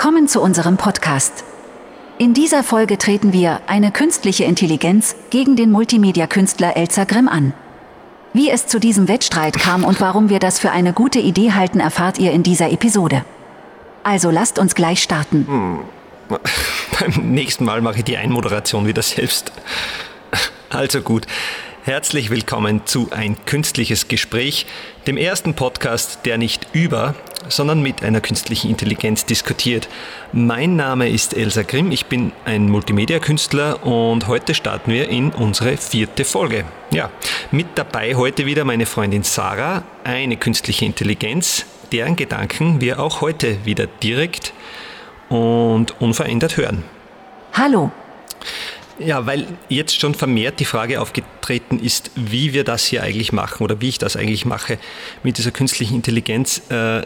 Willkommen zu unserem Podcast. In dieser Folge treten wir eine künstliche Intelligenz gegen den Multimedia-Künstler Elsa Grimm an. Wie es zu diesem Wettstreit kam und warum wir das für eine gute Idee halten, erfahrt ihr in dieser Episode. Also lasst uns gleich starten. Hm. Beim nächsten Mal mache ich die Einmoderation wieder selbst. Also gut. Herzlich willkommen zu Ein künstliches Gespräch, dem ersten Podcast, der nicht über, sondern mit einer künstlichen Intelligenz diskutiert. Mein Name ist Elsa Grimm, ich bin ein Multimedia-Künstler und heute starten wir in unsere vierte Folge. Ja, mit dabei heute wieder meine Freundin Sarah, eine künstliche Intelligenz, deren Gedanken wir auch heute wieder direkt und unverändert hören. Hallo. Ja, weil jetzt schon vermehrt die Frage aufgetreten ist, wie wir das hier eigentlich machen oder wie ich das eigentlich mache mit dieser künstlichen Intelligenz. Äh,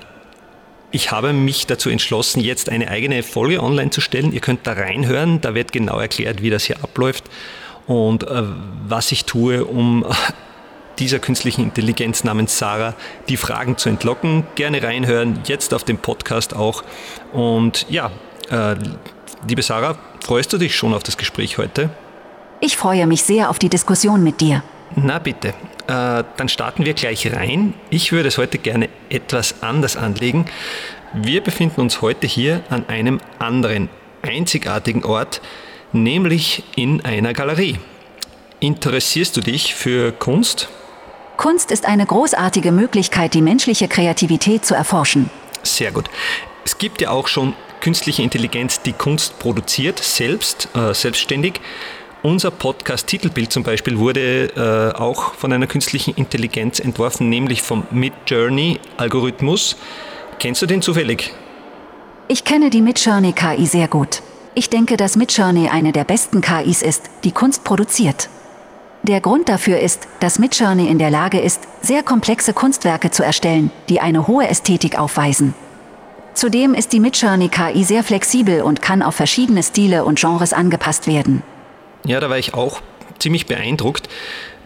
ich habe mich dazu entschlossen, jetzt eine eigene Folge online zu stellen. Ihr könnt da reinhören, da wird genau erklärt, wie das hier abläuft und äh, was ich tue, um dieser künstlichen Intelligenz namens Sarah die Fragen zu entlocken. Gerne reinhören, jetzt auf dem Podcast auch. Und ja, äh, liebe Sarah, Freust du dich schon auf das Gespräch heute? Ich freue mich sehr auf die Diskussion mit dir. Na bitte, äh, dann starten wir gleich rein. Ich würde es heute gerne etwas anders anlegen. Wir befinden uns heute hier an einem anderen, einzigartigen Ort, nämlich in einer Galerie. Interessierst du dich für Kunst? Kunst ist eine großartige Möglichkeit, die menschliche Kreativität zu erforschen. Sehr gut. Es gibt ja auch schon künstliche Intelligenz die Kunst produziert, selbst, äh, selbstständig. Unser Podcast-Titelbild zum Beispiel wurde äh, auch von einer künstlichen Intelligenz entworfen, nämlich vom Midjourney-Algorithmus. Kennst du den zufällig? Ich kenne die Midjourney KI sehr gut. Ich denke, dass Midjourney eine der besten KIs ist, die Kunst produziert. Der Grund dafür ist, dass Midjourney in der Lage ist, sehr komplexe Kunstwerke zu erstellen, die eine hohe Ästhetik aufweisen. Zudem ist die Midjourney KI sehr flexibel und kann auf verschiedene Stile und Genres angepasst werden. Ja, da war ich auch ziemlich beeindruckt.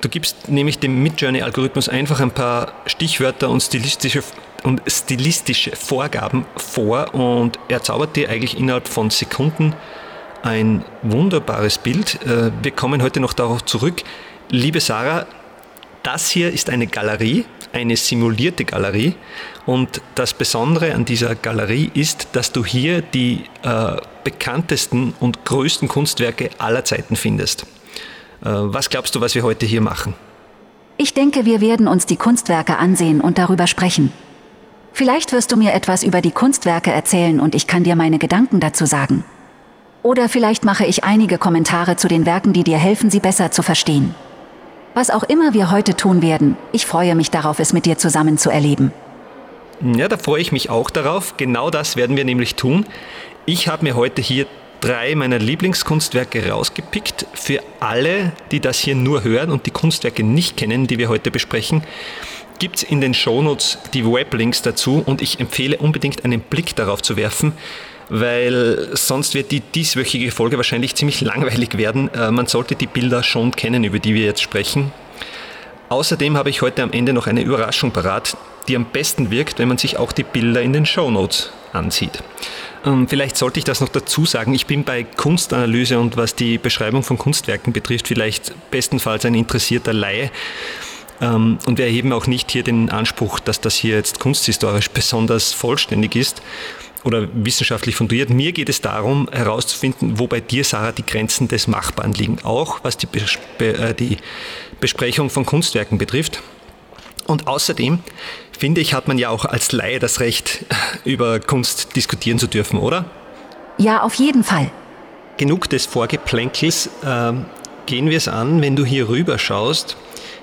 Du gibst nämlich dem Midjourney-Algorithmus einfach ein paar Stichwörter und stilistische, und stilistische Vorgaben vor und er zaubert dir eigentlich innerhalb von Sekunden ein wunderbares Bild. Äh, wir kommen heute noch darauf zurück. Liebe Sarah, das hier ist eine Galerie, eine simulierte Galerie. Und das Besondere an dieser Galerie ist, dass du hier die äh, bekanntesten und größten Kunstwerke aller Zeiten findest. Äh, was glaubst du, was wir heute hier machen? Ich denke, wir werden uns die Kunstwerke ansehen und darüber sprechen. Vielleicht wirst du mir etwas über die Kunstwerke erzählen und ich kann dir meine Gedanken dazu sagen. Oder vielleicht mache ich einige Kommentare zu den Werken, die dir helfen, sie besser zu verstehen. Was auch immer wir heute tun werden, ich freue mich darauf, es mit dir zusammen zu erleben. Ja, da freue ich mich auch darauf. Genau das werden wir nämlich tun. Ich habe mir heute hier drei meiner Lieblingskunstwerke rausgepickt. Für alle, die das hier nur hören und die Kunstwerke nicht kennen, die wir heute besprechen, gibt es in den Shownotes die Weblinks dazu und ich empfehle unbedingt einen Blick darauf zu werfen weil sonst wird die dieswöchige Folge wahrscheinlich ziemlich langweilig werden. Äh, man sollte die Bilder schon kennen, über die wir jetzt sprechen. Außerdem habe ich heute am Ende noch eine Überraschung parat, die am besten wirkt, wenn man sich auch die Bilder in den Show Notes ansieht. Ähm, vielleicht sollte ich das noch dazu sagen. Ich bin bei Kunstanalyse und was die Beschreibung von Kunstwerken betrifft, vielleicht bestenfalls ein interessierter Laie. Ähm, und wir erheben auch nicht hier den Anspruch, dass das hier jetzt kunsthistorisch besonders vollständig ist oder wissenschaftlich fundiert. Mir geht es darum, herauszufinden, wo bei dir, Sarah, die Grenzen des Machbaren liegen, auch was die, Bes äh, die Besprechung von Kunstwerken betrifft. Und außerdem, finde ich, hat man ja auch als Laie das Recht, über Kunst diskutieren zu dürfen, oder? Ja, auf jeden Fall. Genug des Vorgeplänkels. Äh, gehen wir es an, wenn du hier rüber schaust.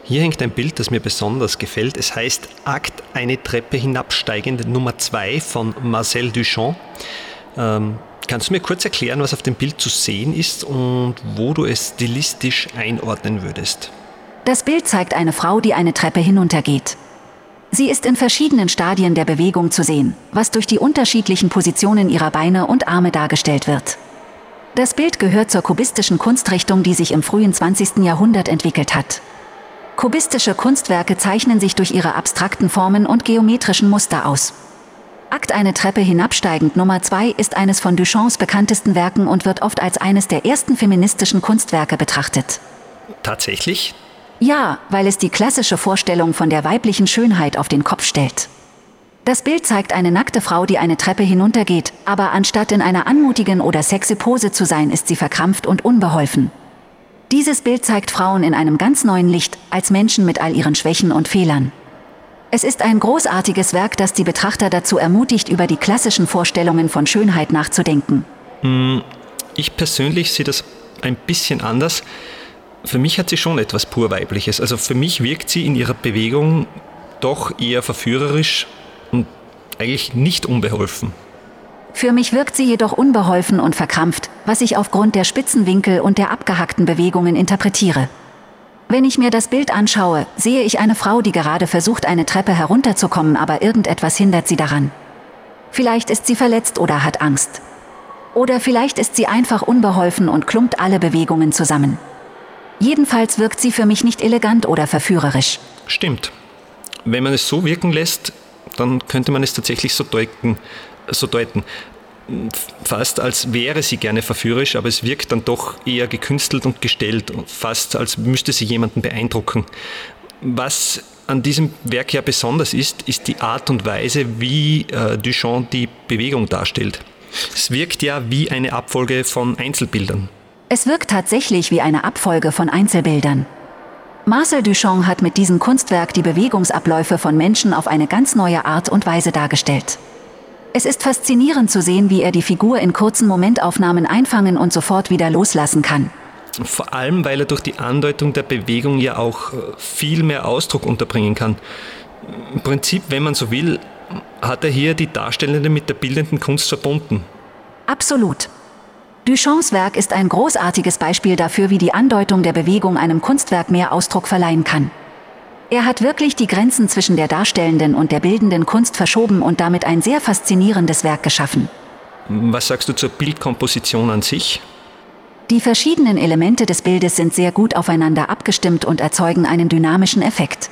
Hier hängt ein Bild, das mir besonders gefällt. Es heißt Akt eine Treppe hinabsteigende Nummer 2 von Marcel Duchamp. Ähm, kannst du mir kurz erklären, was auf dem Bild zu sehen ist und wo du es stilistisch einordnen würdest? Das Bild zeigt eine Frau, die eine Treppe hinuntergeht. Sie ist in verschiedenen Stadien der Bewegung zu sehen, was durch die unterschiedlichen Positionen ihrer Beine und Arme dargestellt wird. Das Bild gehört zur kubistischen Kunstrichtung, die sich im frühen 20. Jahrhundert entwickelt hat. Kubistische Kunstwerke zeichnen sich durch ihre abstrakten Formen und geometrischen Muster aus. Akt eine Treppe hinabsteigend Nummer 2 ist eines von Duchamps bekanntesten Werken und wird oft als eines der ersten feministischen Kunstwerke betrachtet. Tatsächlich? Ja, weil es die klassische Vorstellung von der weiblichen Schönheit auf den Kopf stellt. Das Bild zeigt eine nackte Frau, die eine Treppe hinuntergeht, aber anstatt in einer anmutigen oder sexy Pose zu sein, ist sie verkrampft und unbeholfen. Dieses Bild zeigt Frauen in einem ganz neuen Licht, als Menschen mit all ihren Schwächen und Fehlern. Es ist ein großartiges Werk, das die Betrachter dazu ermutigt, über die klassischen Vorstellungen von Schönheit nachzudenken. Hm, ich persönlich sehe das ein bisschen anders. Für mich hat sie schon etwas pur Weibliches. Also für mich wirkt sie in ihrer Bewegung doch eher verführerisch und eigentlich nicht unbeholfen. Für mich wirkt sie jedoch unbeholfen und verkrampft, was ich aufgrund der Spitzenwinkel und der abgehackten Bewegungen interpretiere. Wenn ich mir das Bild anschaue, sehe ich eine Frau, die gerade versucht, eine Treppe herunterzukommen, aber irgendetwas hindert sie daran. Vielleicht ist sie verletzt oder hat Angst. Oder vielleicht ist sie einfach unbeholfen und klumpt alle Bewegungen zusammen. Jedenfalls wirkt sie für mich nicht elegant oder verführerisch. Stimmt. Wenn man es so wirken lässt, dann könnte man es tatsächlich so deuten, so deuten. Fast als wäre sie gerne verführerisch, aber es wirkt dann doch eher gekünstelt und gestellt, fast als müsste sie jemanden beeindrucken. Was an diesem Werk ja besonders ist, ist die Art und Weise, wie äh, Duchamp die Bewegung darstellt. Es wirkt ja wie eine Abfolge von Einzelbildern. Es wirkt tatsächlich wie eine Abfolge von Einzelbildern. Marcel Duchamp hat mit diesem Kunstwerk die Bewegungsabläufe von Menschen auf eine ganz neue Art und Weise dargestellt. Es ist faszinierend zu sehen, wie er die Figur in kurzen Momentaufnahmen einfangen und sofort wieder loslassen kann. Vor allem, weil er durch die Andeutung der Bewegung ja auch äh, viel mehr Ausdruck unterbringen kann. Im Prinzip, wenn man so will, hat er hier die Darstellende mit der bildenden Kunst verbunden. Absolut. Duchamps Werk ist ein großartiges Beispiel dafür, wie die Andeutung der Bewegung einem Kunstwerk mehr Ausdruck verleihen kann. Er hat wirklich die Grenzen zwischen der darstellenden und der bildenden Kunst verschoben und damit ein sehr faszinierendes Werk geschaffen. Was sagst du zur Bildkomposition an sich? Die verschiedenen Elemente des Bildes sind sehr gut aufeinander abgestimmt und erzeugen einen dynamischen Effekt.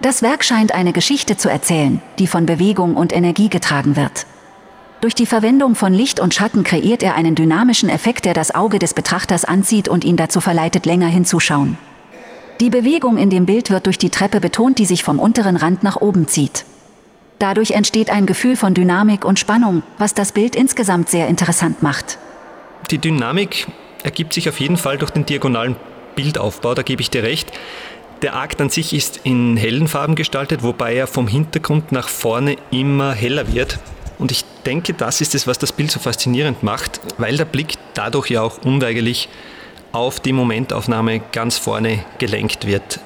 Das Werk scheint eine Geschichte zu erzählen, die von Bewegung und Energie getragen wird. Durch die Verwendung von Licht und Schatten kreiert er einen dynamischen Effekt, der das Auge des Betrachters anzieht und ihn dazu verleitet, länger hinzuschauen. Die Bewegung in dem Bild wird durch die Treppe betont, die sich vom unteren Rand nach oben zieht. Dadurch entsteht ein Gefühl von Dynamik und Spannung, was das Bild insgesamt sehr interessant macht. Die Dynamik ergibt sich auf jeden Fall durch den diagonalen Bildaufbau, da gebe ich dir recht. Der Akt an sich ist in hellen Farben gestaltet, wobei er vom Hintergrund nach vorne immer heller wird. Und ich denke, das ist es, was das Bild so faszinierend macht, weil der Blick dadurch ja auch unweigerlich auf die Momentaufnahme ganz vorne gelenkt wird.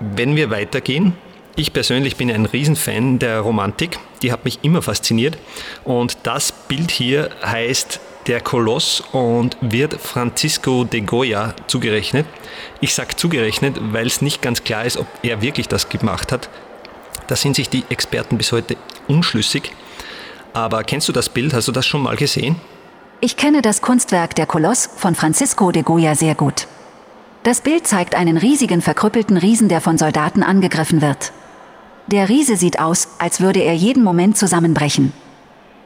Wenn wir weitergehen, ich persönlich bin ein Riesenfan der Romantik, die hat mich immer fasziniert und das Bild hier heißt der Koloss und wird Francisco de Goya zugerechnet. Ich sage zugerechnet, weil es nicht ganz klar ist, ob er wirklich das gemacht hat. Da sind sich die Experten bis heute unschlüssig. Aber kennst du das Bild? Hast du das schon mal gesehen? Ich kenne das Kunstwerk Der Koloss von Francisco de Goya sehr gut. Das Bild zeigt einen riesigen verkrüppelten Riesen, der von Soldaten angegriffen wird. Der Riese sieht aus, als würde er jeden Moment zusammenbrechen.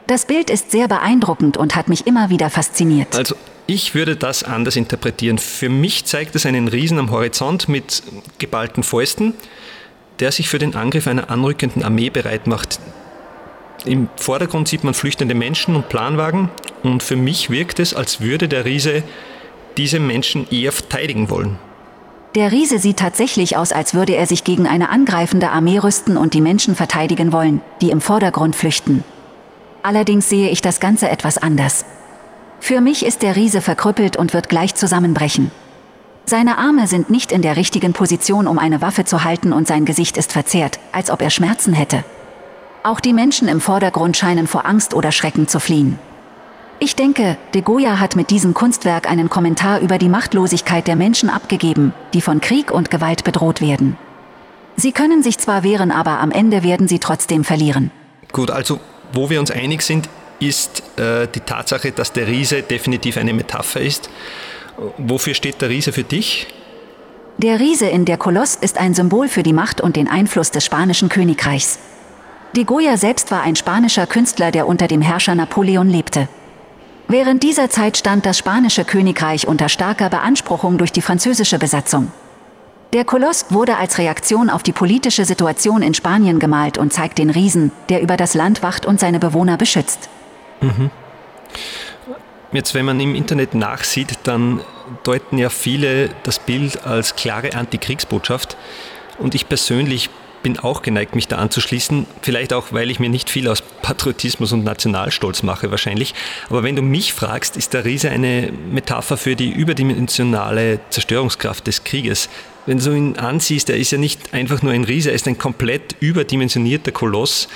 Das Bild ist sehr beeindruckend und hat mich immer wieder fasziniert. Also ich würde das anders interpretieren. Für mich zeigt es einen Riesen am Horizont mit geballten Fäusten, der sich für den Angriff einer anrückenden Armee bereit macht. Im Vordergrund sieht man flüchtende Menschen und Planwagen und für mich wirkt es, als würde der Riese diese Menschen eher verteidigen wollen. Der Riese sieht tatsächlich aus, als würde er sich gegen eine angreifende Armee rüsten und die Menschen verteidigen wollen, die im Vordergrund flüchten. Allerdings sehe ich das Ganze etwas anders. Für mich ist der Riese verkrüppelt und wird gleich zusammenbrechen. Seine Arme sind nicht in der richtigen Position, um eine Waffe zu halten und sein Gesicht ist verzerrt, als ob er Schmerzen hätte. Auch die Menschen im Vordergrund scheinen vor Angst oder Schrecken zu fliehen. Ich denke, de Goya hat mit diesem Kunstwerk einen Kommentar über die Machtlosigkeit der Menschen abgegeben, die von Krieg und Gewalt bedroht werden. Sie können sich zwar wehren, aber am Ende werden sie trotzdem verlieren. Gut, also wo wir uns einig sind, ist äh, die Tatsache, dass der Riese definitiv eine Metapher ist. Wofür steht der Riese für dich? Der Riese in der Koloss ist ein Symbol für die Macht und den Einfluss des spanischen Königreichs. De Goya selbst war ein spanischer Künstler, der unter dem Herrscher Napoleon lebte. Während dieser Zeit stand das spanische Königreich unter starker Beanspruchung durch die französische Besatzung. Der Koloss wurde als Reaktion auf die politische Situation in Spanien gemalt und zeigt den Riesen, der über das Land wacht und seine Bewohner beschützt. Mhm. Jetzt, wenn man im Internet nachsieht, dann deuten ja viele das Bild als klare Antikriegsbotschaft. Und ich persönlich bin auch geneigt, mich da anzuschließen. Vielleicht auch, weil ich mir nicht viel aus Patriotismus und Nationalstolz mache, wahrscheinlich. Aber wenn du mich fragst, ist der Riese eine Metapher für die überdimensionale Zerstörungskraft des Krieges. Wenn du ihn ansiehst, er ist ja nicht einfach nur ein Riese, er ist ein komplett überdimensionierter Koloss,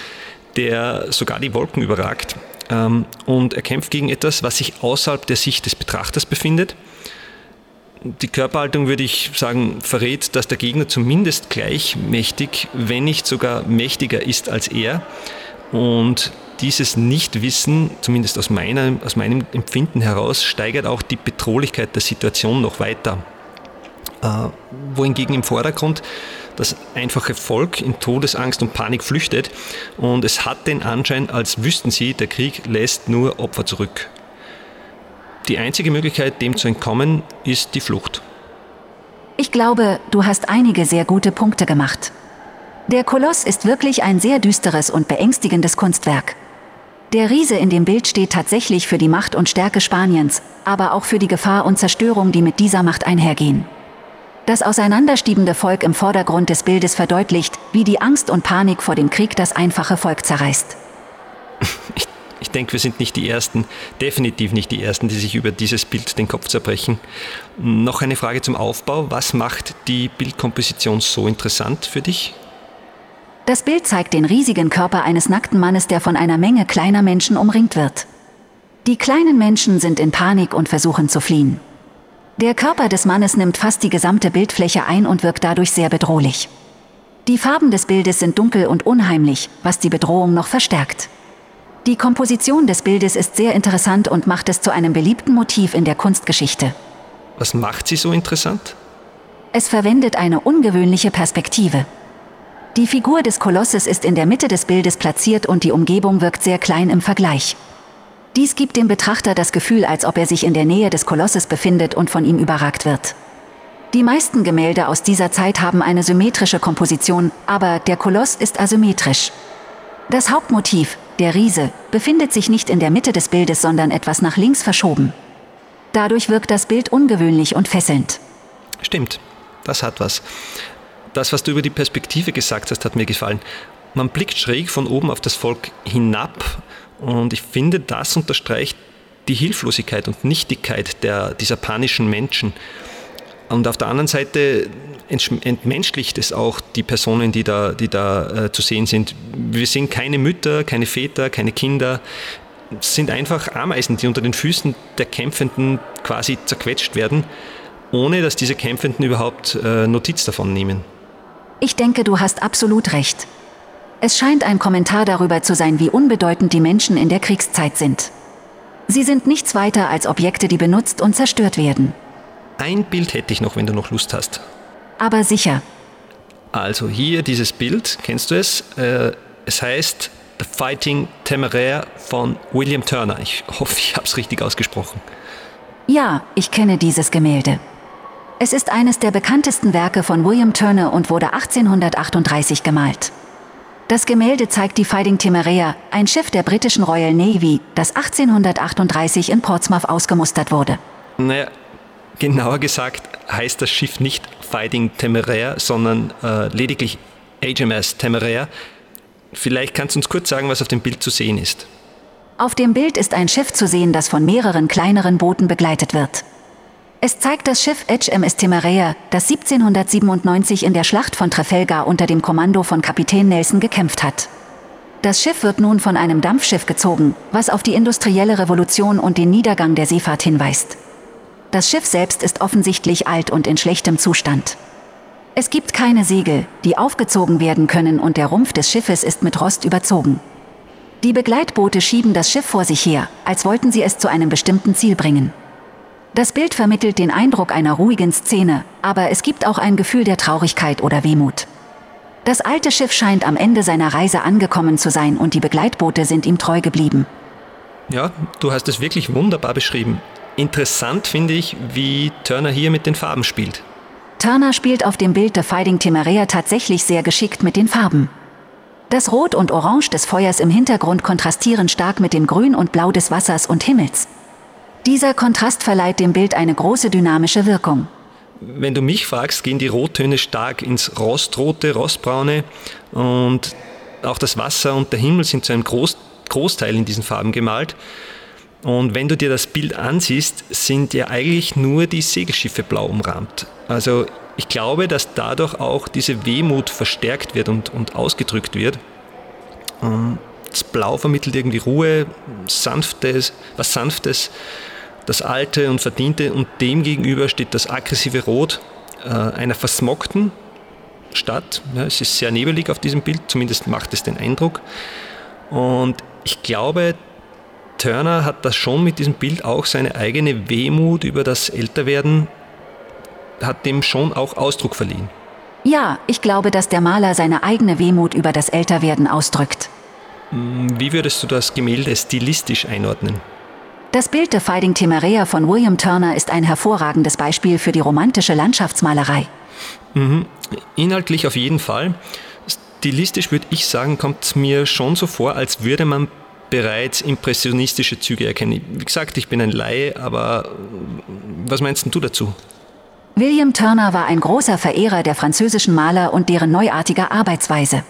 der sogar die Wolken überragt. Ähm, und er kämpft gegen etwas, was sich außerhalb der Sicht des Betrachters befindet. Die Körperhaltung, würde ich sagen, verrät, dass der Gegner zumindest gleich mächtig, wenn nicht sogar mächtiger ist als er. Und dieses Nichtwissen, zumindest aus, meiner, aus meinem Empfinden heraus, steigert auch die Bedrohlichkeit der Situation noch weiter. Äh, wohingegen im Vordergrund das einfache Volk in Todesangst und Panik flüchtet und es hat den Anschein, als wüssten sie, der Krieg lässt nur Opfer zurück. Die einzige Möglichkeit, dem zu entkommen, ist die Flucht. Ich glaube, du hast einige sehr gute Punkte gemacht. Der Koloss ist wirklich ein sehr düsteres und beängstigendes Kunstwerk. Der Riese in dem Bild steht tatsächlich für die Macht und Stärke Spaniens, aber auch für die Gefahr und Zerstörung, die mit dieser Macht einhergehen. Das auseinanderstiebende Volk im Vordergrund des Bildes verdeutlicht, wie die Angst und Panik vor dem Krieg das einfache Volk zerreißt. Ich, ich denke, wir sind nicht die Ersten, definitiv nicht die Ersten, die sich über dieses Bild den Kopf zerbrechen. Noch eine Frage zum Aufbau. Was macht die Bildkomposition so interessant für dich? Das Bild zeigt den riesigen Körper eines nackten Mannes, der von einer Menge kleiner Menschen umringt wird. Die kleinen Menschen sind in Panik und versuchen zu fliehen. Der Körper des Mannes nimmt fast die gesamte Bildfläche ein und wirkt dadurch sehr bedrohlich. Die Farben des Bildes sind dunkel und unheimlich, was die Bedrohung noch verstärkt. Die Komposition des Bildes ist sehr interessant und macht es zu einem beliebten Motiv in der Kunstgeschichte. Was macht sie so interessant? Es verwendet eine ungewöhnliche Perspektive. Die Figur des Kolosses ist in der Mitte des Bildes platziert und die Umgebung wirkt sehr klein im Vergleich. Dies gibt dem Betrachter das Gefühl, als ob er sich in der Nähe des Kolosses befindet und von ihm überragt wird. Die meisten Gemälde aus dieser Zeit haben eine symmetrische Komposition, aber der Koloss ist asymmetrisch. Das Hauptmotiv, der Riese, befindet sich nicht in der Mitte des Bildes, sondern etwas nach links verschoben. Dadurch wirkt das Bild ungewöhnlich und fesselnd. Stimmt, das hat was. Das, was du über die Perspektive gesagt hast, hat mir gefallen. Man blickt schräg von oben auf das Volk hinab und ich finde, das unterstreicht die Hilflosigkeit und Nichtigkeit der, dieser panischen Menschen. Und auf der anderen Seite entmenschlicht es auch die Personen, die da, die da äh, zu sehen sind. Wir sind keine Mütter, keine Väter, keine Kinder. Es sind einfach Ameisen, die unter den Füßen der Kämpfenden quasi zerquetscht werden, ohne dass diese Kämpfenden überhaupt äh, Notiz davon nehmen. Ich denke, du hast absolut recht. Es scheint ein Kommentar darüber zu sein, wie unbedeutend die Menschen in der Kriegszeit sind. Sie sind nichts weiter als Objekte, die benutzt und zerstört werden. Ein Bild hätte ich noch, wenn du noch Lust hast. Aber sicher. Also hier dieses Bild, kennst du es? Äh, es heißt The Fighting Temeraire von William Turner. Ich hoffe, ich habe es richtig ausgesprochen. Ja, ich kenne dieses Gemälde. Es ist eines der bekanntesten Werke von William Turner und wurde 1838 gemalt. Das Gemälde zeigt die Fighting Temeraire, ein Schiff der britischen Royal Navy, das 1838 in Portsmouth ausgemustert wurde. Naja, genauer gesagt heißt das Schiff nicht Fighting Temeraire, sondern äh, lediglich HMS Temeraire. Vielleicht kannst du uns kurz sagen, was auf dem Bild zu sehen ist. Auf dem Bild ist ein Schiff zu sehen, das von mehreren kleineren Booten begleitet wird. Es zeigt das Schiff HMS Temeraire, das 1797 in der Schlacht von Trafalgar unter dem Kommando von Kapitän Nelson gekämpft hat. Das Schiff wird nun von einem Dampfschiff gezogen, was auf die industrielle Revolution und den Niedergang der Seefahrt hinweist. Das Schiff selbst ist offensichtlich alt und in schlechtem Zustand. Es gibt keine Segel, die aufgezogen werden können und der Rumpf des Schiffes ist mit Rost überzogen. Die Begleitboote schieben das Schiff vor sich her, als wollten sie es zu einem bestimmten Ziel bringen. Das Bild vermittelt den Eindruck einer ruhigen Szene, aber es gibt auch ein Gefühl der Traurigkeit oder Wehmut. Das alte Schiff scheint am Ende seiner Reise angekommen zu sein und die Begleitboote sind ihm treu geblieben. Ja, du hast es wirklich wunderbar beschrieben. Interessant finde ich, wie Turner hier mit den Farben spielt. Turner spielt auf dem Bild der Fighting Temeraire tatsächlich sehr geschickt mit den Farben. Das Rot und Orange des Feuers im Hintergrund kontrastieren stark mit dem Grün und Blau des Wassers und Himmels. Dieser Kontrast verleiht dem Bild eine große dynamische Wirkung. Wenn du mich fragst, gehen die Rottöne stark ins Rostrote, Rostbraune und auch das Wasser und der Himmel sind zu einem Groß Großteil in diesen Farben gemalt. Und wenn du dir das Bild ansiehst, sind ja eigentlich nur die Segelschiffe blau umrahmt. Also ich glaube, dass dadurch auch diese Wehmut verstärkt wird und, und ausgedrückt wird. Ähm, das Blau vermittelt irgendwie Ruhe, Sanftes, was Sanftes, das Alte und Verdiente und demgegenüber steht das aggressive Rot äh, einer versmockten Stadt. Ja, es ist sehr nebelig auf diesem Bild, zumindest macht es den Eindruck. Und ich glaube, Turner hat das schon mit diesem Bild auch seine eigene Wehmut über das Älterwerden, hat dem schon auch Ausdruck verliehen. Ja, ich glaube, dass der Maler seine eigene Wehmut über das Älterwerden ausdrückt. Hm, wie würdest du das Gemälde stilistisch einordnen? Das Bild der Fighting Temeraire von William Turner ist ein hervorragendes Beispiel für die romantische Landschaftsmalerei. Mhm. Inhaltlich auf jeden Fall. Stilistisch würde ich sagen, kommt es mir schon so vor, als würde man bereits impressionistische Züge erkennen. Wie gesagt, ich bin ein Laie, aber was meinst du dazu? William Turner war ein großer Verehrer der französischen Maler und deren neuartiger Arbeitsweise.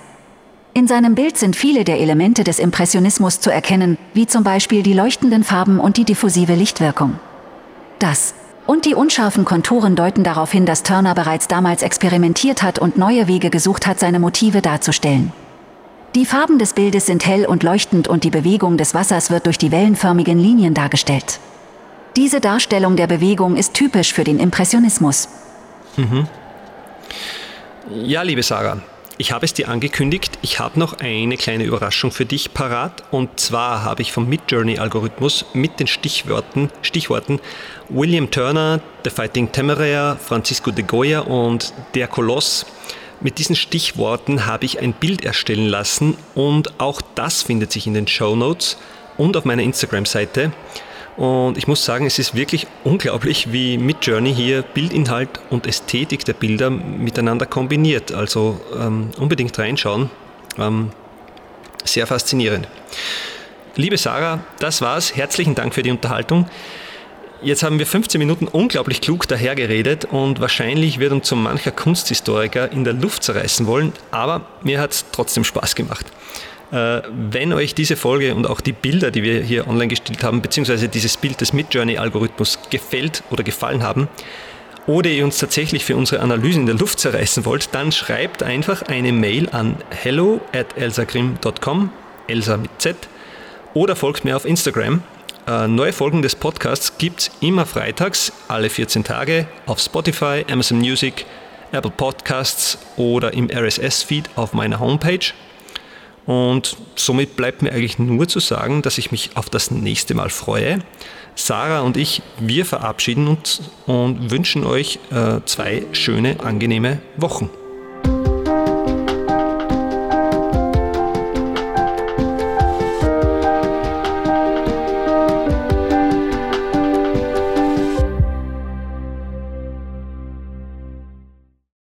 In seinem Bild sind viele der Elemente des Impressionismus zu erkennen, wie zum Beispiel die leuchtenden Farben und die diffusive Lichtwirkung. Das und die unscharfen Konturen deuten darauf hin, dass Turner bereits damals experimentiert hat und neue Wege gesucht hat, seine Motive darzustellen. Die Farben des Bildes sind hell und leuchtend und die Bewegung des Wassers wird durch die wellenförmigen Linien dargestellt. Diese Darstellung der Bewegung ist typisch für den Impressionismus. Mhm. Ja, liebe Sarah, ich habe es dir angekündigt, ich habe noch eine kleine Überraschung für dich parat. Und zwar habe ich vom Midjourney-Algorithmus mit den Stichworten, Stichworten William Turner, The Fighting Temeraire, Francisco de Goya und Der Koloss. Mit diesen Stichworten habe ich ein Bild erstellen lassen und auch das findet sich in den Show Notes und auf meiner Instagram-Seite. Und ich muss sagen, es ist wirklich unglaublich, wie Midjourney hier Bildinhalt und Ästhetik der Bilder miteinander kombiniert. Also ähm, unbedingt reinschauen. Ähm, sehr faszinierend. Liebe Sarah, das war's. Herzlichen Dank für die Unterhaltung. Jetzt haben wir 15 Minuten unglaublich klug dahergeredet und wahrscheinlich wird uns so mancher Kunsthistoriker in der Luft zerreißen wollen, aber mir hat es trotzdem Spaß gemacht. Äh, wenn euch diese Folge und auch die Bilder, die wir hier online gestellt haben, beziehungsweise dieses Bild des Midjourney-Algorithmus gefällt oder gefallen haben, oder ihr uns tatsächlich für unsere Analysen in der Luft zerreißen wollt, dann schreibt einfach eine Mail an hello at elsagrim.com, Elsa mit Z, oder folgt mir auf Instagram. Äh, neue Folgen des Podcasts gibt es immer freitags, alle 14 Tage, auf Spotify, Amazon Music, Apple Podcasts oder im RSS-Feed auf meiner Homepage und somit bleibt mir eigentlich nur zu sagen, dass ich mich auf das nächste Mal freue. Sarah und ich, wir verabschieden uns und wünschen euch äh, zwei schöne, angenehme Wochen.